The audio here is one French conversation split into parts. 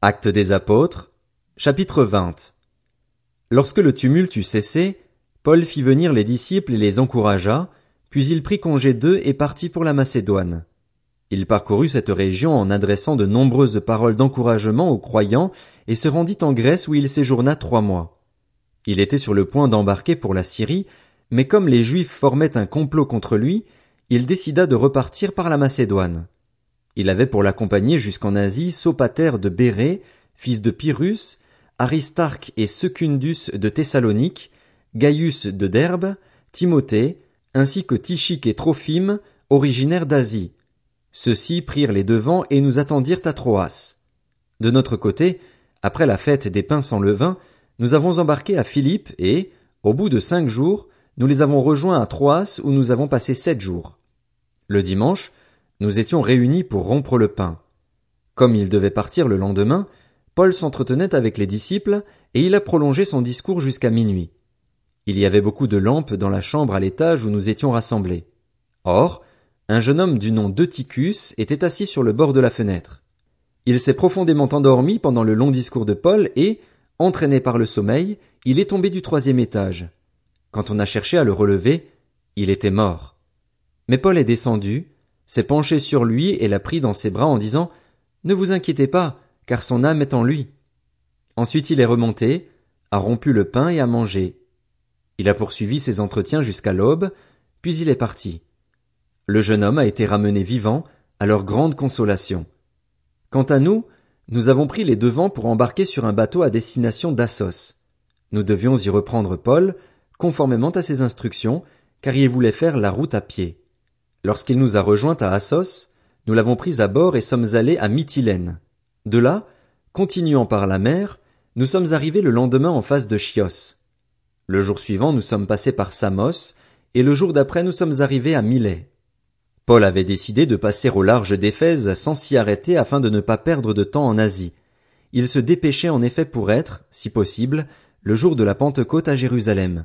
Actes des apôtres, chapitre 20. Lorsque le tumulte eut cessé, Paul fit venir les disciples et les encouragea, puis il prit congé d'eux et partit pour la Macédoine. Il parcourut cette région en adressant de nombreuses paroles d'encouragement aux croyants et se rendit en Grèce où il séjourna trois mois. Il était sur le point d'embarquer pour la Syrie, mais comme les Juifs formaient un complot contre lui, il décida de repartir par la Macédoine. Il avait pour l'accompagner jusqu'en Asie Sopater de Bérée, fils de Pyrrhus, Aristarque et Secundus de Thessalonique, Gaius de Derbe, Timothée, ainsi que Tichique et Trophime, originaires d'Asie. Ceux-ci prirent les devants et nous attendirent à Troas. De notre côté, après la fête des pains sans levain, nous avons embarqué à Philippe et, au bout de cinq jours, nous les avons rejoints à Troas où nous avons passé sept jours. Le dimanche, nous étions réunis pour rompre le pain. Comme il devait partir le lendemain, Paul s'entretenait avec les disciples et il a prolongé son discours jusqu'à minuit. Il y avait beaucoup de lampes dans la chambre à l'étage où nous étions rassemblés. Or, un jeune homme du nom d'Eutychus était assis sur le bord de la fenêtre. Il s'est profondément endormi pendant le long discours de Paul et, entraîné par le sommeil, il est tombé du troisième étage. Quand on a cherché à le relever, il était mort. Mais Paul est descendu, s'est penché sur lui et l'a pris dans ses bras en disant Ne vous inquiétez pas, car son âme est en lui. Ensuite il est remonté, a rompu le pain et a mangé. Il a poursuivi ses entretiens jusqu'à l'aube, puis il est parti. Le jeune homme a été ramené vivant, à leur grande consolation. Quant à nous, nous avons pris les devants pour embarquer sur un bateau à destination d'Assos. Nous devions y reprendre Paul, conformément à ses instructions, car il voulait faire la route à pied. Lorsqu'il nous a rejoints à Assos, nous l'avons pris à bord et sommes allés à Mytilène. De là, continuant par la mer, nous sommes arrivés le lendemain en face de Chios. Le jour suivant, nous sommes passés par Samos, et le jour d'après, nous sommes arrivés à Milet. Paul avait décidé de passer au large d'Éphèse sans s'y arrêter afin de ne pas perdre de temps en Asie. Il se dépêchait en effet pour être, si possible, le jour de la Pentecôte à Jérusalem.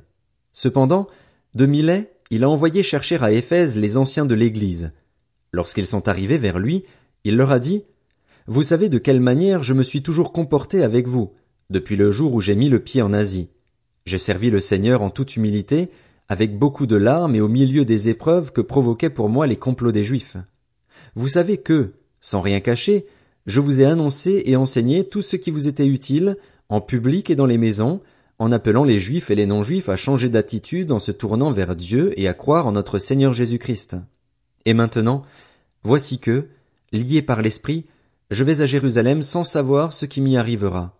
Cependant, de Milet, il a envoyé chercher à Éphèse les anciens de l'Église. Lorsqu'ils sont arrivés vers lui, il leur a dit Vous savez de quelle manière je me suis toujours comporté avec vous, depuis le jour où j'ai mis le pied en Asie. J'ai servi le Seigneur en toute humilité, avec beaucoup de larmes et au milieu des épreuves que provoquaient pour moi les complots des Juifs. Vous savez que, sans rien cacher, je vous ai annoncé et enseigné tout ce qui vous était utile, en public et dans les maisons, en appelant les Juifs et les non-Juifs à changer d'attitude en se tournant vers Dieu et à croire en notre Seigneur Jésus-Christ. Et maintenant, voici que, lié par l'Esprit, je vais à Jérusalem sans savoir ce qui m'y arrivera.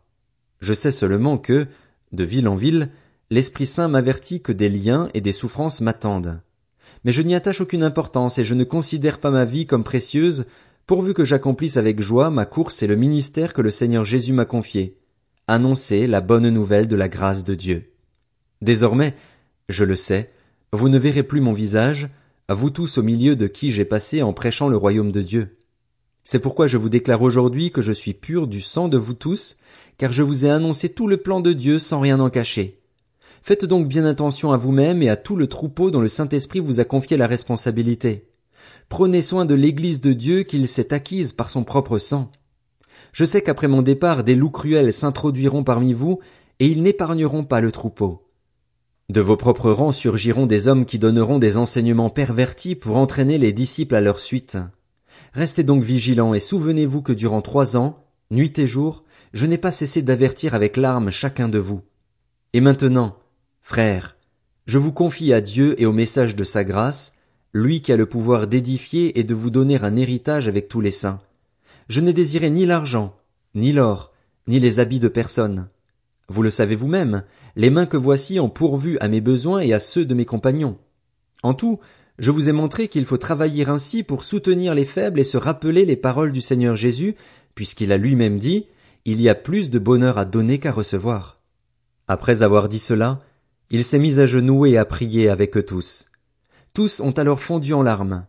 Je sais seulement que, de ville en ville, l'Esprit Saint m'avertit que des liens et des souffrances m'attendent. Mais je n'y attache aucune importance et je ne considère pas ma vie comme précieuse, pourvu que j'accomplisse avec joie ma course et le ministère que le Seigneur Jésus m'a confié, annoncer la bonne nouvelle de la grâce de Dieu. Désormais, je le sais, vous ne verrez plus mon visage, vous tous au milieu de qui j'ai passé en prêchant le royaume de Dieu. C'est pourquoi je vous déclare aujourd'hui que je suis pur du sang de vous tous, car je vous ai annoncé tout le plan de Dieu sans rien en cacher. Faites donc bien attention à vous-même et à tout le troupeau dont le Saint-Esprit vous a confié la responsabilité. Prenez soin de l'Église de Dieu qu'il s'est acquise par son propre sang. Je sais qu'après mon départ, des loups cruels s'introduiront parmi vous, et ils n'épargneront pas le troupeau. De vos propres rangs surgiront des hommes qui donneront des enseignements pervertis pour entraîner les disciples à leur suite. Restez donc vigilants et souvenez-vous que durant trois ans, nuit et jour, je n'ai pas cessé d'avertir avec larmes chacun de vous. Et maintenant, frères, je vous confie à Dieu et au message de sa grâce, lui qui a le pouvoir d'édifier et de vous donner un héritage avec tous les saints. Je n'ai désiré ni l'argent, ni l'or, ni les habits de personne. Vous le savez vous-même, les mains que voici ont pourvu à mes besoins et à ceux de mes compagnons. En tout, je vous ai montré qu'il faut travailler ainsi pour soutenir les faibles et se rappeler les paroles du Seigneur Jésus, puisqu'il a lui-même dit, il y a plus de bonheur à donner qu'à recevoir. Après avoir dit cela, il s'est mis à genoux et à prier avec eux tous. Tous ont alors fondu en larmes.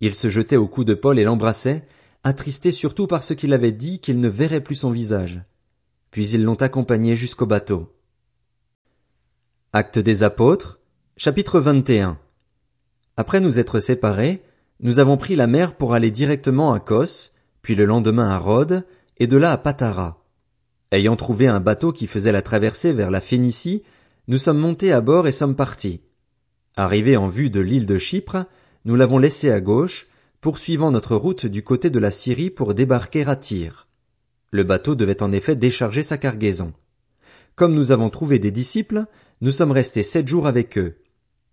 Il se jetait au cou de Paul et l'embrassait, attristé surtout par ce qu'il avait dit qu'il ne verrait plus son visage. Puis ils l'ont accompagné jusqu'au bateau. Acte des apôtres, chapitre 21. Après nous être séparés, nous avons pris la mer pour aller directement à Kos, puis le lendemain à Rhodes, et de là à Patara. Ayant trouvé un bateau qui faisait la traversée vers la Phénicie, nous sommes montés à bord et sommes partis. Arrivés en vue de l'île de Chypre, nous l'avons laissé à gauche, poursuivant notre route du côté de la Syrie pour débarquer à Tyr. Le bateau devait en effet décharger sa cargaison. Comme nous avons trouvé des disciples, nous sommes restés sept jours avec eux.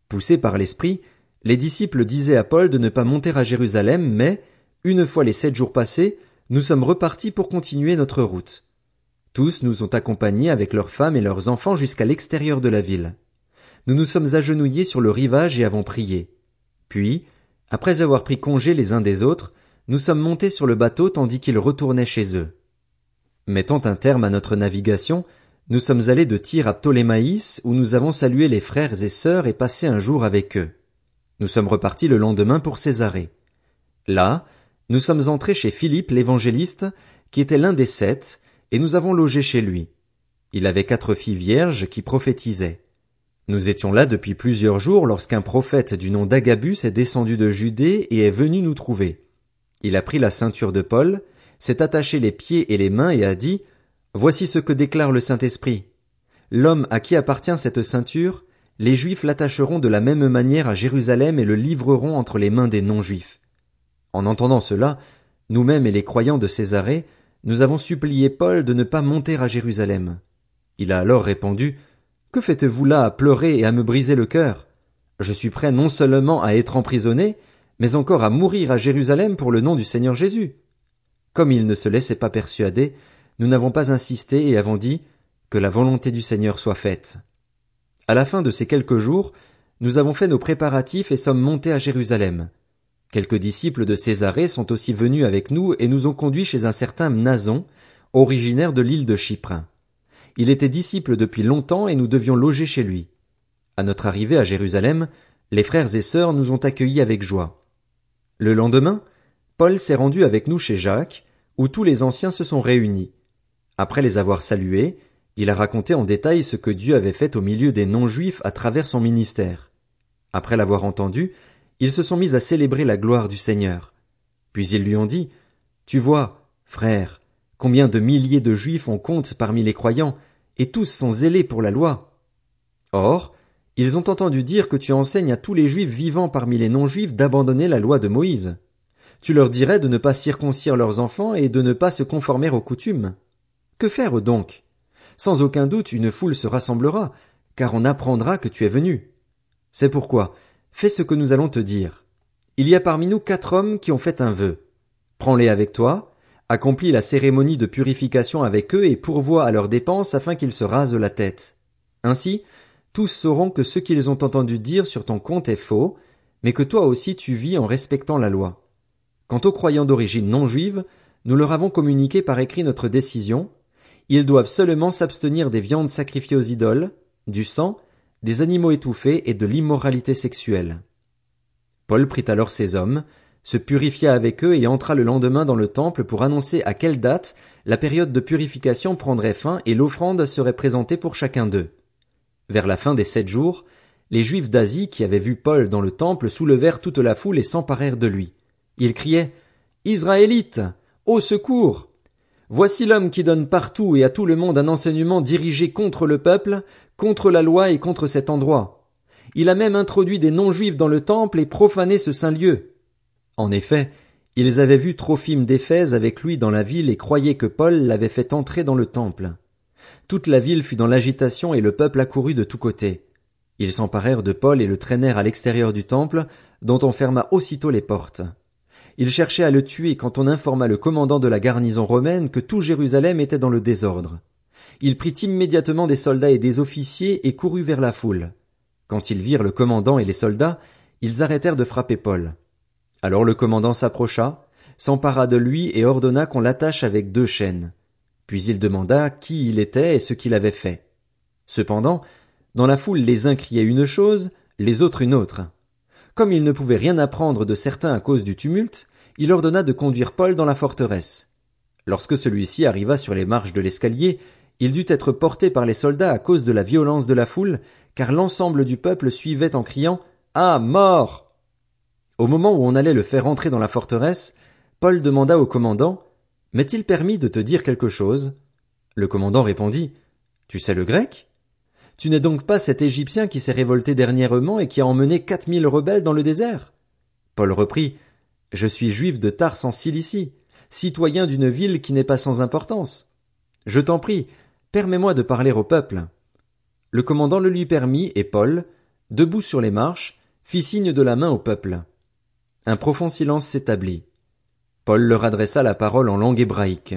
Poussés par l'esprit, les disciples disaient à Paul de ne pas monter à Jérusalem, mais, une fois les sept jours passés, nous sommes repartis pour continuer notre route. Tous nous ont accompagnés avec leurs femmes et leurs enfants jusqu'à l'extérieur de la ville. Nous nous sommes agenouillés sur le rivage et avons prié. Puis, après avoir pris congé les uns des autres, nous sommes montés sur le bateau tandis qu'ils retournaient chez eux. Mettant un terme à notre navigation, nous sommes allés de Tyr à Ptolémaïs, où nous avons salué les frères et sœurs et passé un jour avec eux. Nous sommes repartis le lendemain pour Césarée. Là, nous sommes entrés chez Philippe l'évangéliste, qui était l'un des sept, et nous avons logé chez lui. Il avait quatre filles vierges qui prophétisaient. Nous étions là depuis plusieurs jours lorsqu'un prophète du nom d'Agabus est descendu de Judée et est venu nous trouver. Il a pris la ceinture de Paul, s'est attaché les pieds et les mains et a dit, Voici ce que déclare le Saint-Esprit. L'homme à qui appartient cette ceinture, les Juifs l'attacheront de la même manière à Jérusalem et le livreront entre les mains des non-Juifs. En entendant cela, nous-mêmes et les croyants de Césarée, nous avons supplié Paul de ne pas monter à Jérusalem. Il a alors répondu, que faites-vous là à pleurer et à me briser le cœur? Je suis prêt non seulement à être emprisonné, mais encore à mourir à Jérusalem pour le nom du Seigneur Jésus. Comme il ne se laissait pas persuader, nous n'avons pas insisté et avons dit que la volonté du Seigneur soit faite. À la fin de ces quelques jours, nous avons fait nos préparatifs et sommes montés à Jérusalem. Quelques disciples de Césarée sont aussi venus avec nous et nous ont conduits chez un certain Mnason, originaire de l'île de Chypre. Il était disciple depuis longtemps et nous devions loger chez lui. À notre arrivée à Jérusalem, les frères et sœurs nous ont accueillis avec joie. Le lendemain, Paul s'est rendu avec nous chez Jacques, où tous les anciens se sont réunis. Après les avoir salués, il a raconté en détail ce que Dieu avait fait au milieu des non-juifs à travers son ministère. Après l'avoir entendu, ils se sont mis à célébrer la gloire du Seigneur. Puis ils lui ont dit, Tu vois, frère, Combien de milliers de juifs on compte parmi les croyants, et tous sont zélés pour la loi. Or, ils ont entendu dire que tu enseignes à tous les juifs vivant parmi les non-juifs d'abandonner la loi de Moïse. Tu leur dirais de ne pas circoncire leurs enfants et de ne pas se conformer aux coutumes. Que faire donc? Sans aucun doute une foule se rassemblera, car on apprendra que tu es venu. C'est pourquoi, fais ce que nous allons te dire. Il y a parmi nous quatre hommes qui ont fait un vœu. Prends-les avec toi, accomplit la cérémonie de purification avec eux et pourvoit à leurs dépenses afin qu'ils se rasent la tête. Ainsi, tous sauront que ce qu'ils ont entendu dire sur ton compte est faux, mais que toi aussi tu vis en respectant la loi. Quant aux croyants d'origine non juive, nous leur avons communiqué par écrit notre décision. Ils doivent seulement s'abstenir des viandes sacrifiées aux idoles, du sang, des animaux étouffés et de l'immoralité sexuelle. Paul prit alors ces hommes, se purifia avec eux et entra le lendemain dans le temple pour annoncer à quelle date la période de purification prendrait fin et l'offrande serait présentée pour chacun d'eux. Vers la fin des sept jours, les Juifs d'Asie qui avaient vu Paul dans le temple soulevèrent toute la foule et s'emparèrent de lui. Ils criaient Israélites, au secours! Voici l'homme qui donne partout et à tout le monde un enseignement dirigé contre le peuple, contre la loi et contre cet endroit. Il a même introduit des non-juifs dans le temple et profané ce saint lieu. En effet, ils avaient vu Trophime d'Éphèse avec lui dans la ville et croyaient que Paul l'avait fait entrer dans le temple. Toute la ville fut dans l'agitation et le peuple accourut de tous côtés. Ils s'emparèrent de Paul et le traînèrent à l'extérieur du temple, dont on ferma aussitôt les portes. Ils cherchaient à le tuer quand on informa le commandant de la garnison romaine que tout Jérusalem était dans le désordre. Il prit immédiatement des soldats et des officiers et courut vers la foule. Quand ils virent le commandant et les soldats, ils arrêtèrent de frapper Paul. Alors le commandant s'approcha, s'empara de lui et ordonna qu'on l'attache avec deux chaînes. Puis il demanda qui il était et ce qu'il avait fait. Cependant, dans la foule les uns criaient une chose, les autres une autre. Comme il ne pouvait rien apprendre de certains à cause du tumulte, il ordonna de conduire Paul dans la forteresse. Lorsque celui-ci arriva sur les marches de l'escalier, il dut être porté par les soldats à cause de la violence de la foule, car l'ensemble du peuple suivait en criant Ah. Mort. Au moment où on allait le faire entrer dans la forteresse, Paul demanda au commandant M'est-il permis de te dire quelque chose? Le commandant répondit, Tu sais le grec? Tu n'es donc pas cet Égyptien qui s'est révolté dernièrement et qui a emmené quatre mille rebelles dans le désert? Paul reprit, Je suis juif de Tars en Cilicie, citoyen d'une ville qui n'est pas sans importance. Je t'en prie, permets-moi de parler au peuple. Le commandant le lui permit, et Paul, debout sur les marches, fit signe de la main au peuple. Un profond silence s'établit. Paul leur adressa la parole en langue hébraïque.